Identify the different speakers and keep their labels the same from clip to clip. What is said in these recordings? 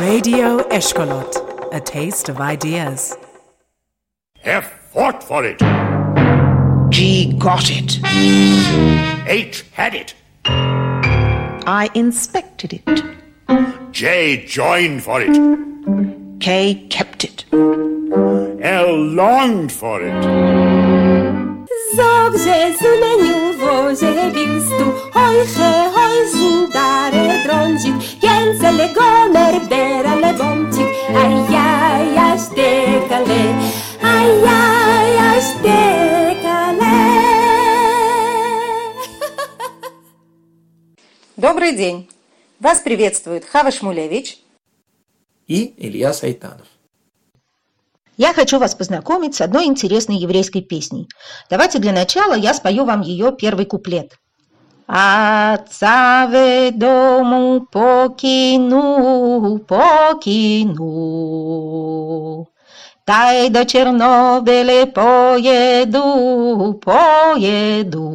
Speaker 1: Radio Eshkolot, a taste of ideas.
Speaker 2: F fought for it.
Speaker 3: G got it.
Speaker 2: H had it.
Speaker 3: I inspected it.
Speaker 2: J joined for it.
Speaker 3: K kept it.
Speaker 2: L longed for it.
Speaker 4: Zog, że zumeniu woże bilstu Hojche, hojsin, dare drącik Jęcele gomer, berale bomcik Ajaj, aż dekale Ajaj, aż dekale
Speaker 5: Добрый день! Вас приветствует Хава Шмулевич.
Speaker 6: и Илья Сайтанов.
Speaker 7: Я хочу вас познакомить с одной интересной еврейской песней. Давайте для начала я спою вам ее первый куплет. Отца дому покину, покину. Тай до Чернобыля поеду, поеду.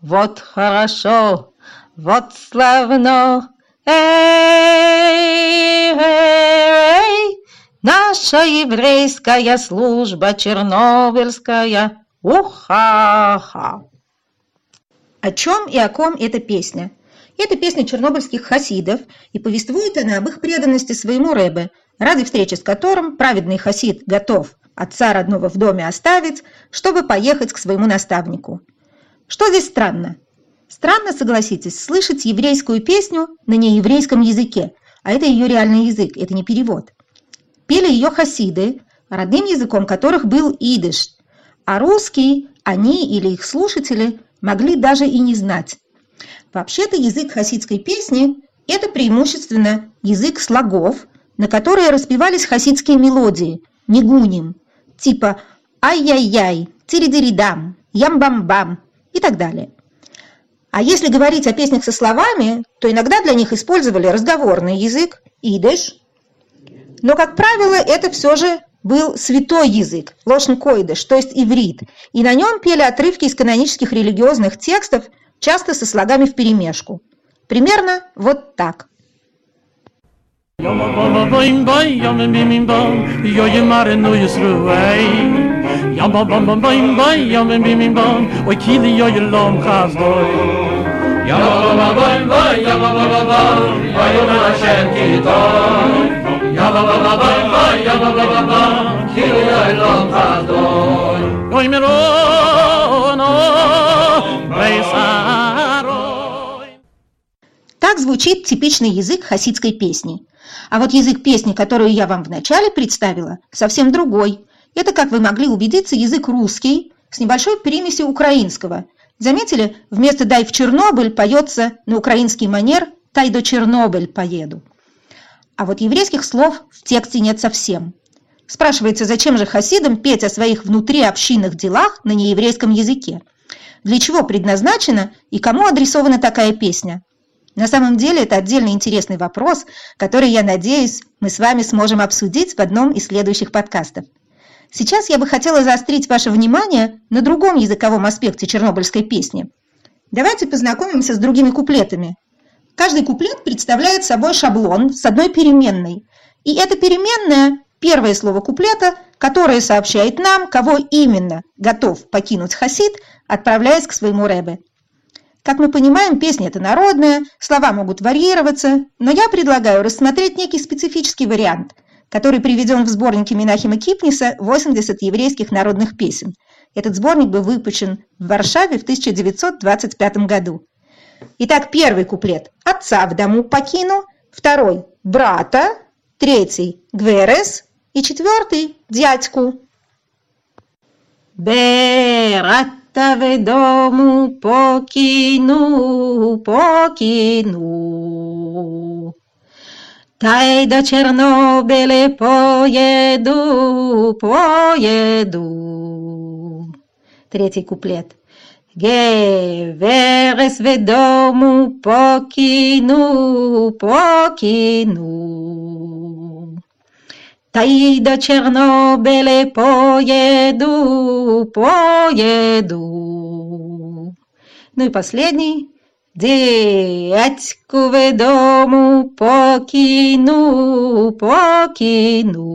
Speaker 7: Вот хорошо, вот славно, эй, эй, наша еврейская служба чернобыльская, уха-ха. О чем и о ком эта песня? Это песня чернобыльских хасидов, и повествует она об их преданности своему Рэбе, ради встречи с которым праведный хасид готов отца родного в доме оставить, чтобы поехать к своему наставнику. Что здесь странно? Странно, согласитесь, слышать еврейскую песню на нееврейском языке, а это ее реальный язык, это не перевод. Пели ее хасиды, родным языком которых был идыш, а русский они или их слушатели могли даже и не знать. Вообще-то язык хасидской песни – это преимущественно язык слогов, на которые распевались хасидские мелодии, нигуним, типа «ай-яй-яй», «тири-дири-дам», «ям-бам-бам» и так далее. А если говорить о песнях со словами, то иногда для них использовали разговорный язык, идыш. Но, как правило, это все же был святой язык, лошн койдыш, то есть иврит, и на нем пели отрывки из канонических религиозных текстов, часто со слогами вперемешку. Примерно вот так.
Speaker 8: Yom bam bam bam yom bim bim bam yo ye mare no yesruay Yom bam bam bam bam yom bim bim bam o kili yo ye lom khas doy Yom bam bam bam yom bam bam bam yo na shen ki doy Yom bam bam bam yom bam bam kili yo ye lom khas doy Oy me ro no beisaroy
Speaker 7: Так звучит типичный язык хасидской песни. А вот язык песни, которую я вам вначале представила, совсем другой. Это, как вы могли убедиться, язык русский с небольшой примесью украинского. Заметили, вместо «дай в Чернобыль» поется на украинский манер «тай до Чернобыль поеду». А вот еврейских слов в тексте нет совсем. Спрашивается, зачем же хасидам петь о своих внутриобщинных делах на нееврейском языке? Для чего предназначена и кому адресована такая песня? На самом деле это отдельно интересный вопрос, который, я надеюсь, мы с вами сможем обсудить в одном из следующих подкастов. Сейчас я бы хотела заострить ваше внимание на другом языковом аспекте чернобыльской песни. Давайте познакомимся с другими куплетами. Каждый куплет представляет собой шаблон с одной переменной. И эта переменная – первое слово куплета, которое сообщает нам, кого именно готов покинуть хасид, отправляясь к своему рэбе. Как мы понимаем, песня это народная, слова могут варьироваться, но я предлагаю рассмотреть некий специфический вариант, который приведен в сборнике Минахима Кипниса «80 еврейских народных песен». Этот сборник был выпущен в Варшаве в 1925 году. Итак, первый куплет «Отца в дому покину», второй «Брата», третий «Гверес» и четвертый «Дядьку». Берата в дому покину, покину. Тай до Чернобыля поеду, поеду. Третий куплет. Геверес в дому покину, покину. Тай до Чернобыля поеду, поеду. Ну и последний. Дядьку ведому покину, покину.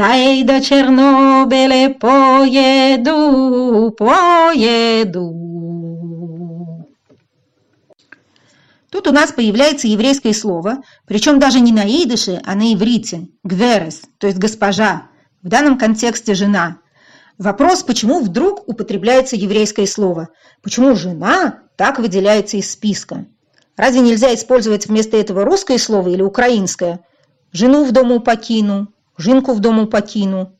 Speaker 7: Та й до Чорнобиля поеду, поеду. Тут у нас появляется еврейское слово, причем даже не на идыше, а на иврите, гверес, то есть госпожа, в данном контексте жена. Вопрос, почему вдруг употребляется еврейское слово? Почему жена так выделяется из списка? Разве нельзя использовать вместо этого русское слово или украинское? Жену в дому покину, жинку в дому покину.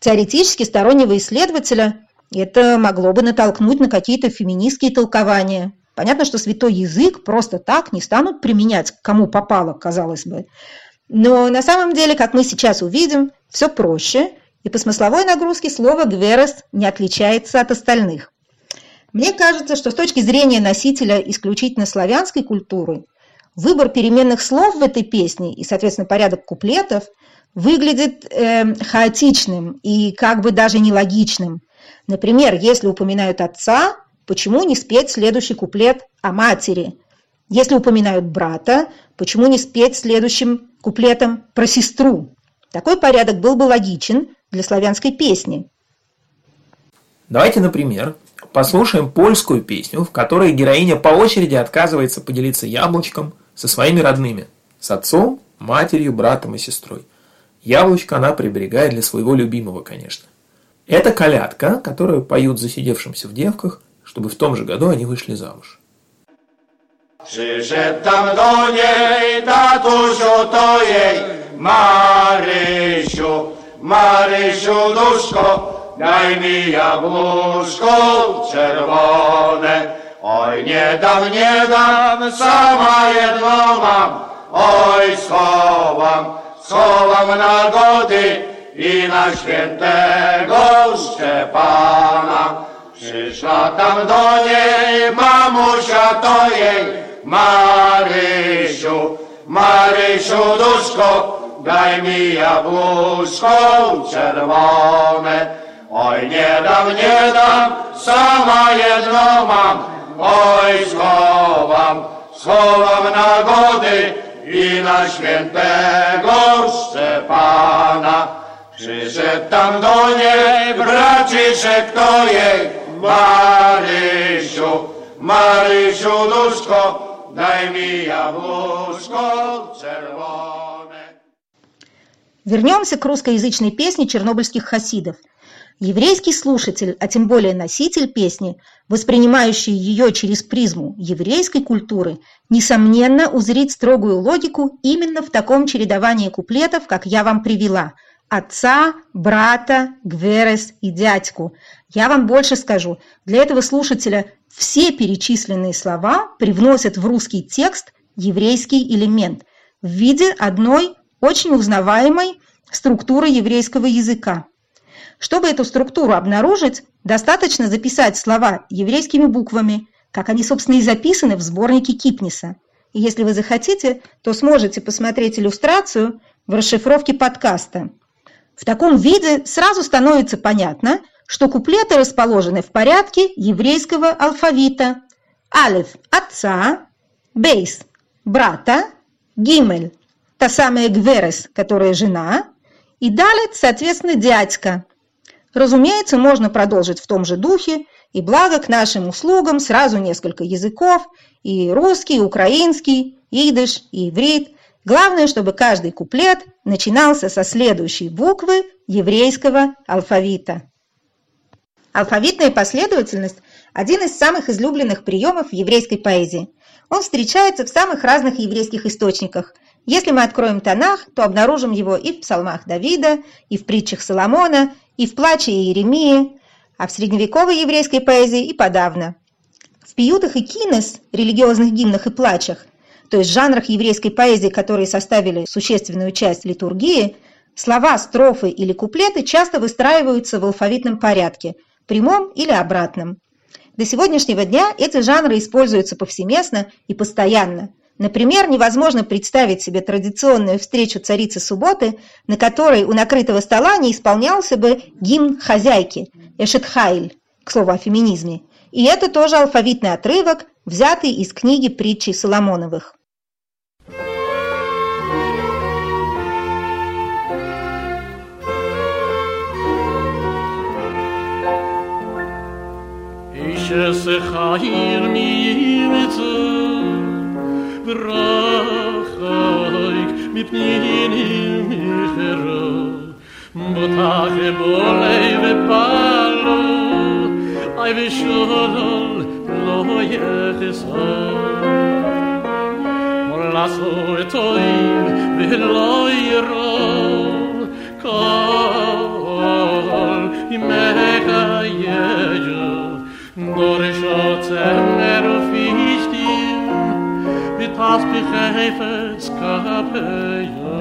Speaker 7: Теоретически стороннего исследователя это могло бы натолкнуть на какие-то феминистские толкования. Понятно, что святой язык просто так не станут применять, кому попало, казалось бы. Но на самом деле, как мы сейчас увидим, все проще, и по смысловой нагрузке слово «гверес» не отличается от остальных. Мне кажется, что с точки зрения носителя исключительно славянской культуры, выбор переменных слов в этой песне и, соответственно, порядок куплетов выглядит э, хаотичным и как бы даже нелогичным. Например, если упоминают отца, почему не спеть следующий куплет о матери? Если упоминают брата, почему не спеть следующим куплетом про сестру? Такой порядок был бы логичен для славянской песни.
Speaker 6: Давайте, например, послушаем польскую песню, в которой героиня по очереди отказывается поделиться яблочком со своими родными, с отцом, матерью, братом и сестрой. Яблочко она приберегает для своего любимого, конечно. Это колядка, которую поют засидевшимся в девках чтобы в том же году они wышli замуж.
Speaker 9: Przyszedł tam do niej tatusiu to jej Marysiu, Marysiu duszko, daj mi jabłuszko czerwone. Oj nie dam, nie dam, sama jedno mam, oj schowam, schowam na gody i na świętego Szczepana. Przyszła tam do niej mamusia to jej Marysiu, Marysiu duszko, daj mi jabłuszko czerwone. Oj nie dam, nie dam, sama jedno mam, oj schowam, schowam na gody i na świętego Szczepana. Przyszedł tam do niej braciszek to jej, Marysiu, Marysiu duszko, daj mi jabłuszko czerwone.
Speaker 7: Вернемся к русскоязычной песне чернобыльских хасидов. Еврейский слушатель, а тем более носитель песни, воспринимающий ее через призму еврейской культуры, несомненно узрит строгую логику именно в таком чередовании куплетов, как я вам привела – отца, брата, гверес и дядьку. Я вам больше скажу. Для этого слушателя все перечисленные слова привносят в русский текст еврейский элемент в виде одной очень узнаваемой структуры еврейского языка. Чтобы эту структуру обнаружить, достаточно записать слова еврейскими буквами, как они, собственно, и записаны в сборнике Кипниса. И если вы захотите, то сможете посмотреть иллюстрацию в расшифровке подкаста – в таком виде сразу становится понятно, что куплеты расположены в порядке еврейского алфавита. Алиф – отца, бейс – брата, гимель – та самая гверес, которая жена, и далит, соответственно, дядька. Разумеется, можно продолжить в том же духе, и благо к нашим услугам сразу несколько языков, и русский, и украинский, идыш, и иврит – Главное, чтобы каждый куплет начинался со следующей буквы еврейского алфавита. Алфавитная последовательность – один из самых излюбленных приемов в еврейской поэзии. Он встречается в самых разных еврейских источниках. Если мы откроем Танах, то обнаружим его и в псалмах Давида, и в притчах Соломона, и в плаче Иеремии, а в средневековой еврейской поэзии и подавно. В пиютах и кинес, религиозных гимнах и плачах – то есть жанрах еврейской поэзии, которые составили существенную часть литургии, слова, строфы или куплеты часто выстраиваются в алфавитном порядке, прямом или обратном. До сегодняшнего дня эти жанры используются повсеместно и постоянно. Например, невозможно представить себе традиционную встречу царицы субботы, на которой у накрытого стола не исполнялся бы гимн хозяйки, эшетхайль, к слову о феминизме, И это тоже алфавитный отрывок, взятый из книги притчи Соломоновых.
Speaker 8: שסחיר מימצו ורחוק מפנינים מחרו מותח בולי ופלו אי ושול לא יחסו מולסו את אויב ולא ירום כל ימך יג'ו Dorisho tzemer fichtim pas bi khefes kape yo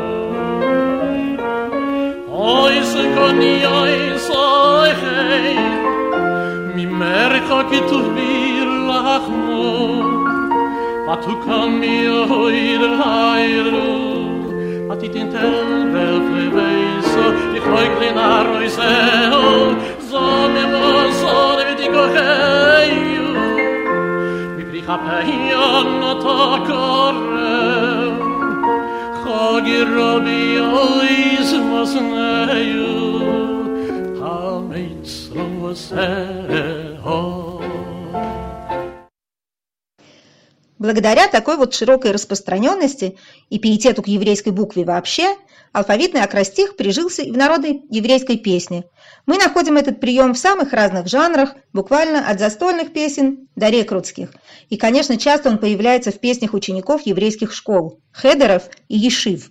Speaker 8: oy se kon yoy soy hey mi mer ko ki tu bir lach mo va tu kam mi oy der hayru at it in tel vel preveis di khoy klinar oy se zo me mo so de ti خپیان تا کارم خاگی را بیاییز مزنیو همه ایت سر سر
Speaker 7: Благодаря такой вот широкой распространенности и пиетету к еврейской букве вообще, алфавитный акростих прижился и в народной еврейской песне. Мы находим этот прием в самых разных жанрах, буквально от застольных песен до рекрутских. И, конечно, часто он появляется в песнях учеников еврейских школ, хедеров и ешив.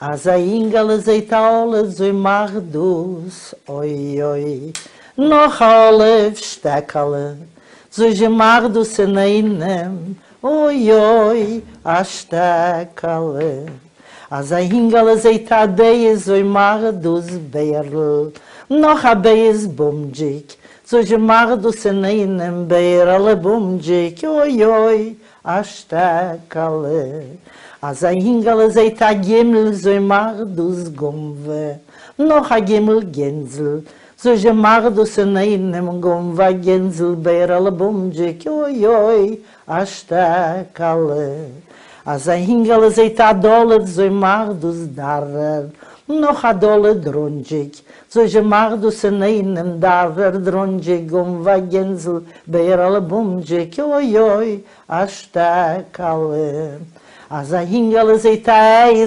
Speaker 10: אז האינגל זייט alle so mardus oi oi noch alle stekale so ich mag du se neinem, oi, oi, ashtekale. Als er hingel, als er ta deje, so ich mag du se beirl, noch a beis bumdzik, so ich mag du se neinem, beirle bumdzik, oi, oi, ashtekale. Als er hingel, als er gemel, so ich mag du noch a gemel gänzel, so je mag do se na in nem gon va genzel ber al bum je ki oi oi as ta kal a za hingal ze ta dolet ze mag do z dar no ha dol drunjik so je mag do se na in nem da ver drunjik gon va genzel ber al bum je ki oi oi as ta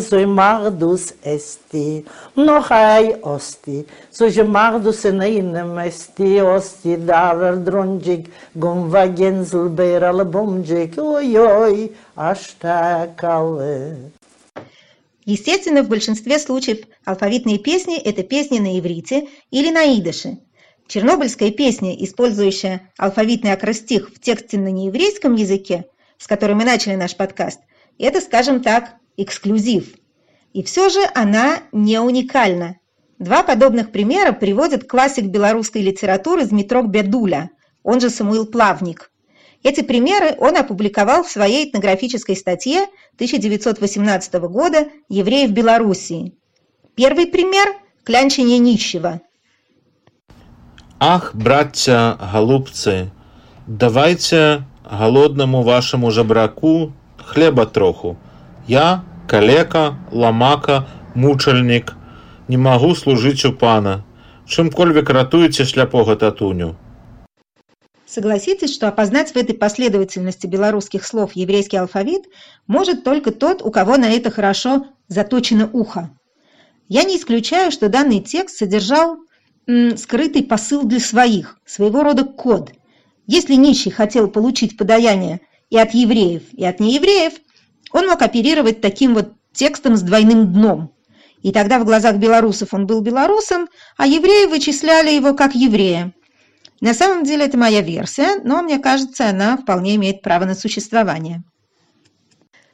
Speaker 10: so mardus esti. Noch ay osti so je mardus neinem esti. Osti darer dronjik gomva genzel beirl bumjik oi oi a stekale
Speaker 7: Естественно, в большинстве случаев алфавитные песни – это песни на иврите или на идыше. Чернобыльская песня, использующая алфавитный акростих в тексте на нееврейском языке, с которой мы начали наш подкаст, это, скажем так, эксклюзив. И все же она не уникальна. Два подобных примера приводит классик белорусской литературы Дмитрок Бедуля, он же Самуил Плавник. Эти примеры он опубликовал в своей этнографической статье 1918 года «Евреи в Белоруссии». Первый пример – клянчение нищего.
Speaker 11: Ах, братця, голубцы, давайте голодному вашему жабраку хлеба троху. Я, калека, ламака, мучальнік, не магу служыць у пана. Чымкольвек ратуеце шляпога татуню.
Speaker 7: Согласитесь, что опознать в этой последовательности белорусских слов еврейский алфавит может только тот, у кого на это хорошо заточено ухо. Я не исключаю, что данный текст содержал м, скрытый посыл для своих, своего рода код. Если нищий хотел получить подаяние и от евреев, и от неевреев, он мог оперировать таким вот текстом с двойным дном. И тогда в глазах белорусов он был белорусом, а евреи вычисляли его как еврея. На самом деле это моя версия, но мне кажется, она вполне имеет право на существование.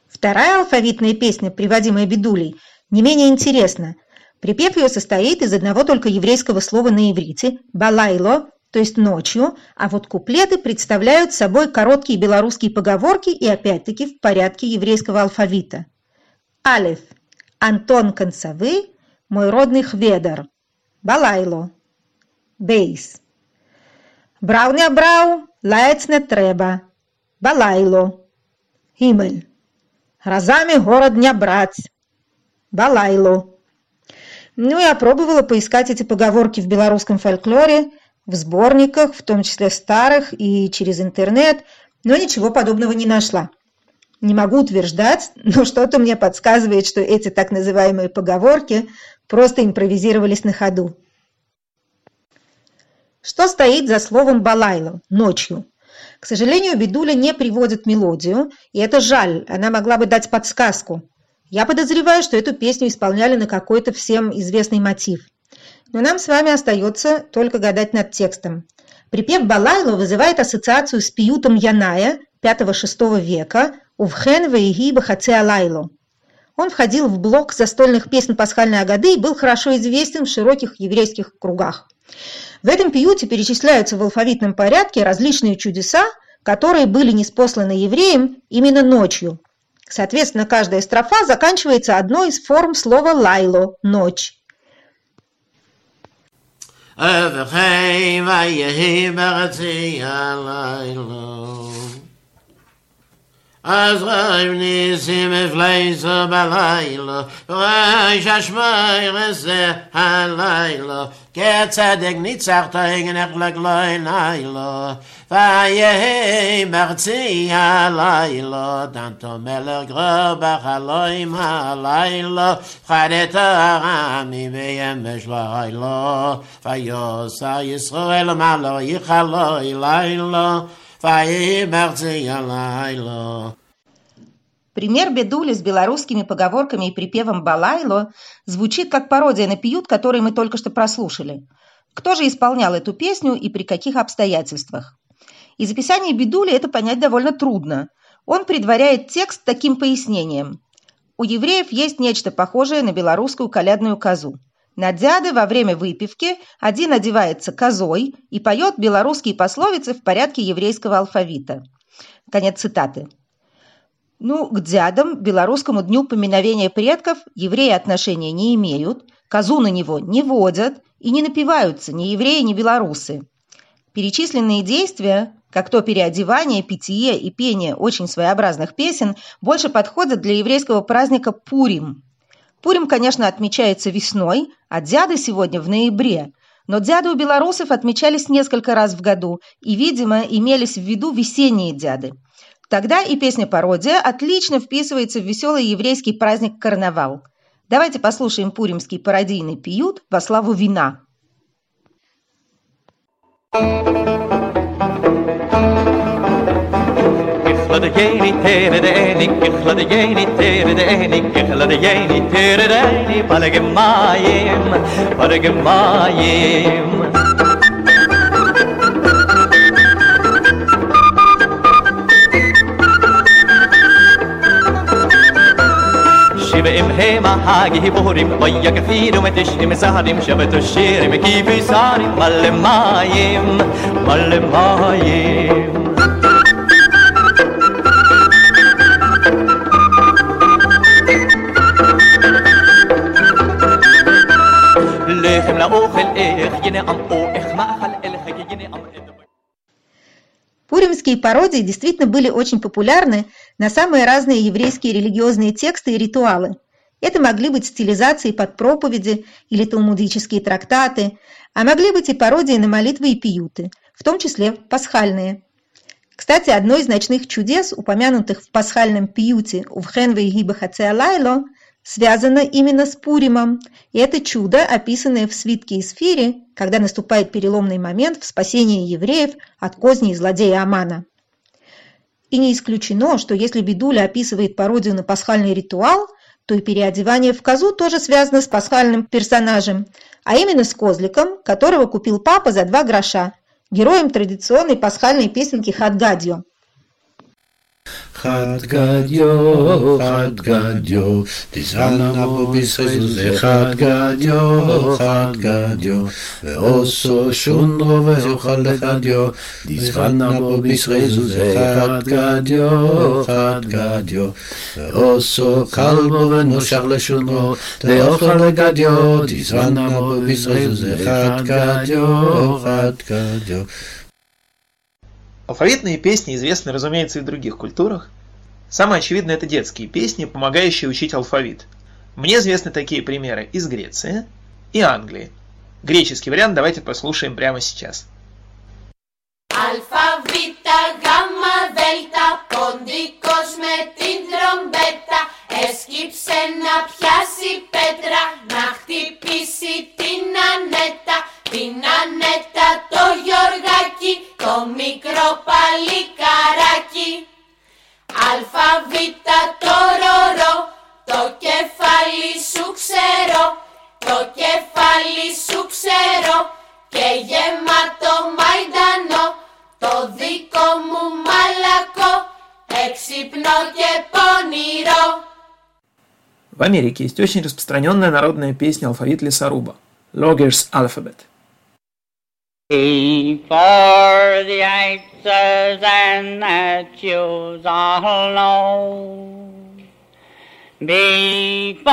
Speaker 7: Вторая алфавитная песня, приводимая Бедулей, не менее интересна. Припев ее состоит из одного только еврейского слова на иврите «балайло», то есть ночью, а вот куплеты представляют собой короткие белорусские поговорки и опять-таки в порядке еврейского алфавита. Алиф. Антон Концевы, мой родный хведер. Балайло. Бейс. Брау не брау, лаец не треба. Балайло. Гимель. Разами город не брать. Балайло. Ну, я пробовала поискать эти поговорки в белорусском фольклоре, в сборниках, в том числе старых и через интернет, но ничего подобного не нашла. Не могу утверждать, но что-то мне подсказывает, что эти так называемые поговорки просто импровизировались на ходу. Что стоит за словом «балайло» – «ночью»? К сожалению, Бедуля не приводит мелодию, и это жаль, она могла бы дать подсказку. Я подозреваю, что эту песню исполняли на какой-то всем известный мотив. Но нам с вами остается только гадать над текстом. Припев Балайло вызывает ассоциацию с пиютом Яная 5-6 века «Увхен вейги бахаце алайло». Он входил в блок застольных песен пасхальной Агады и был хорошо известен в широких еврейских кругах. В этом пиюте перечисляются в алфавитном порядке различные чудеса, которые были неспосланы евреям именно ночью. Соответственно, каждая строфа заканчивается одной из форм слова «лайло» – «ночь».
Speaker 12: a ויהי ברצי vay אז רב ניסים אפלייסו laylo az השמיר sim flayser vay כצדק ניצח תגנך לגלוי לילה, ויהי מרצי הלילה, דנתו מלך גרובך אלוהים הלילה, חדת הרמי בימש לילה, ויוסר ישראל מה לא יכלוי לילה,
Speaker 7: Пример Бедули с белорусскими поговорками и припевом «Балайло» звучит как пародия на пиют, который мы только что прослушали. Кто же исполнял эту песню и при каких обстоятельствах? Из описания Бедули это понять довольно трудно. Он предваряет текст таким пояснением. У евреев есть нечто похожее на белорусскую колядную козу. На дяды во время выпивки один одевается козой и поет белорусские пословицы в порядке еврейского алфавита. Конец цитаты. Ну, к дядам, белорусскому дню поминовения предков, евреи отношения не имеют, козу на него не водят и не напиваются ни евреи, ни белорусы. Перечисленные действия, как то переодевание, питье и пение очень своеобразных песен, больше подходят для еврейского праздника Пурим – Пурим, конечно, отмечается весной, а дяды сегодня в ноябре. Но дяды у белорусов отмечались несколько раз в году и, видимо, имелись в виду весенние дяды. Тогда и песня-пародия отлично вписывается в веселый еврейский праздник карнавал. Давайте послушаем пуримский пародийный пиют во славу вина.
Speaker 13: Geni tere de eni, ichla de بقى هيمة حاجي بهرم ويا كثير وما تشتم سهري شبت الشيرم كيف ساري مل مايم مل مايم. لخم لقو الإخ ينقم قو اخ ما خلق
Speaker 7: Пуримские пародии действительно были очень популярны на самые разные еврейские религиозные тексты и ритуалы. Это могли быть стилизации под проповеди или талмудические трактаты, а могли быть и пародии на молитвы и пиюты, в том числе пасхальные. Кстати, одно из ночных чудес, упомянутых в пасхальном пиюте у Хенве и Гиба Лайло, связано именно с Пуримом, и это чудо, описанное в свитке Исфире, когда наступает переломный момент в спасении евреев от козней злодея Амана. И не исключено, что если Бедуля описывает пародию на пасхальный ритуал, то и переодевание в козу тоже связано с пасхальным персонажем, а именно с козликом, которого купил папа за два гроша, героем традиционной пасхальной песенки «Хадгадьо».
Speaker 14: חד גדיו, חד גדיו, תזרענה בו בישראל זה חד גדיו, חד גדיו, ועושו שונדרו ואוכל לחדיו, תזרענה בו בישראל זה חד גדיו, חד גדיו, ועושו כלבו ונושך לשונדרו, ואוכל לגדיו, תזרענה בו בישראל זה חד גדיו, חד גדיו.
Speaker 6: Алфавитные песни известны, разумеется, и в других культурах. Самое очевидное – это детские песни, помогающие учить алфавит. Мне известны такие примеры из Греции и Англии. Греческий вариант давайте послушаем прямо сейчас. Алфавит Америке есть очень распространенная народная песня алфавит лесоруба – Loggers Alphabet.
Speaker 15: Before the X's and the Q's all know Before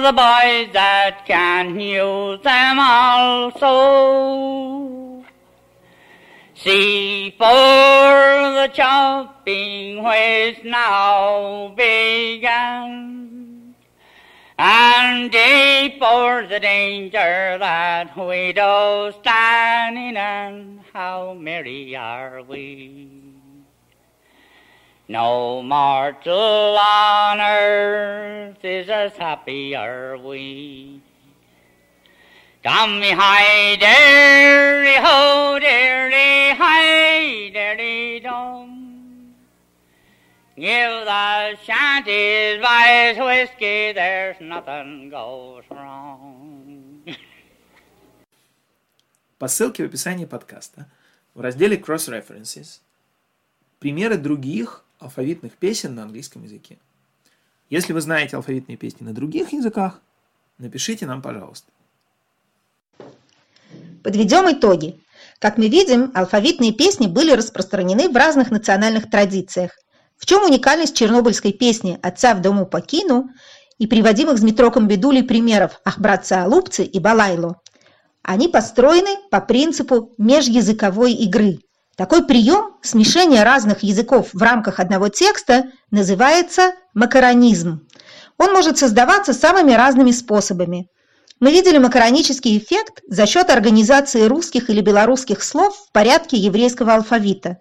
Speaker 15: the boys that can use them also See for the chopping which now began, and D for the danger that we do stand in, and how merry are we. No mortal on earth is as happy are we. Come me high, dearie ho, dearie high, dearie dum. Give the shanties vice whiskey, there's nothing goes wrong.
Speaker 6: По ссылке в описании подкаста в разделе Cross References примеры других алфавитных песен на английском языке. Если вы знаете алфавитные песни на других языках, напишите нам, пожалуйста.
Speaker 7: Подведем итоги. Как мы видим, алфавитные песни были распространены в разных национальных традициях. В чем уникальность чернобыльской песни «Отца в дому покину» и приводимых с Змитроком Бедулей примеров «Ах, братца Алупцы» и «Балайло»? Они построены по принципу межязыковой игры. Такой прием смешения разных языков в рамках одного текста называется макаронизм. Он может создаваться самыми разными способами. Мы видели макаронический эффект за счет организации русских или белорусских слов в порядке еврейского алфавита.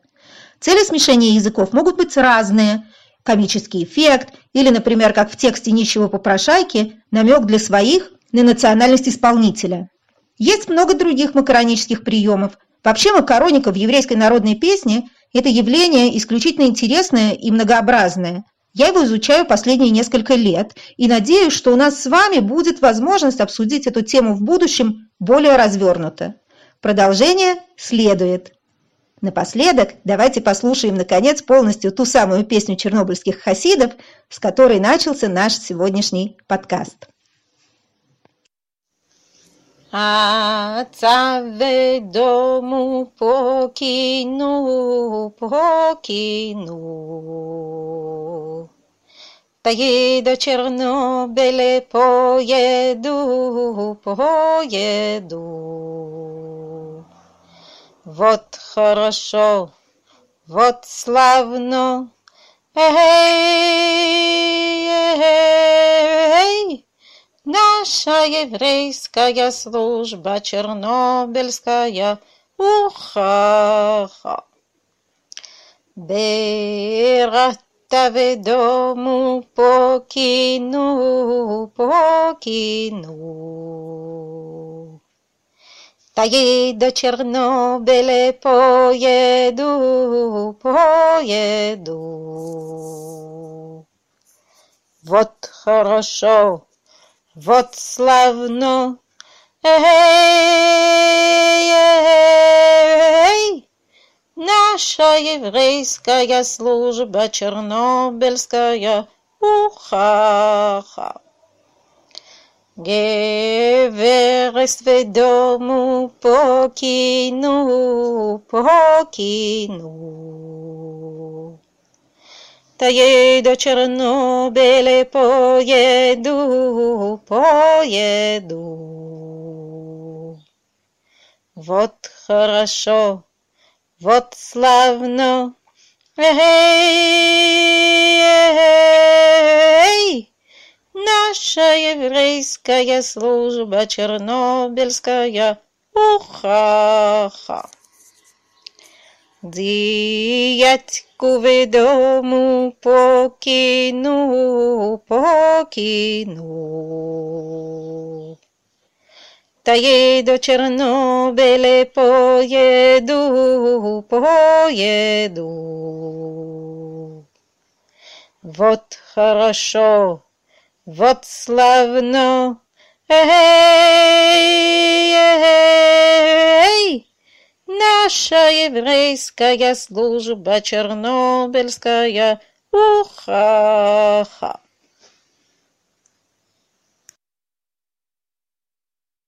Speaker 7: Цели смешения языков могут быть разные. Комический эффект или, например, как в тексте нищего попрошайки, намек для своих на национальность исполнителя. Есть много других макаронических приемов. Вообще макароника в еврейской народной песне – это явление исключительно интересное и многообразное – я его изучаю последние несколько лет и надеюсь, что у нас с вами будет возможность обсудить эту тему в будущем более развернуто. Продолжение следует. Напоследок давайте послушаем, наконец, полностью ту самую песню чернобыльских хасидов, с которой начался наш сегодняшний подкаст.
Speaker 3: Отца в дому покину, покину. Поеду Чернобыль, поеду, поеду. Вот хорошо, вот славно, эй, эй, Наша еврейская служба чернобыльская, уха-ха. Берата в дому покину, покину. Поеду Чернобыль, поеду, поеду. Вот хорошо, вот славно, эй, эй, наша еврейская служба чернобыльская, уха-ха. Геверес в дому покину, покину. Поеду Чернобыль, поеду, поеду. Вот хорошо,
Speaker 7: Вот славно, эй, наша еврейская служба чернобыльская, уха-ха. Дядьку ведому покину, покину. Та еду Чернобыле поеду, поеду. Вот хорошо, вот славно, эй, эй, наша еврейская служба чернобыльская, уха-ха.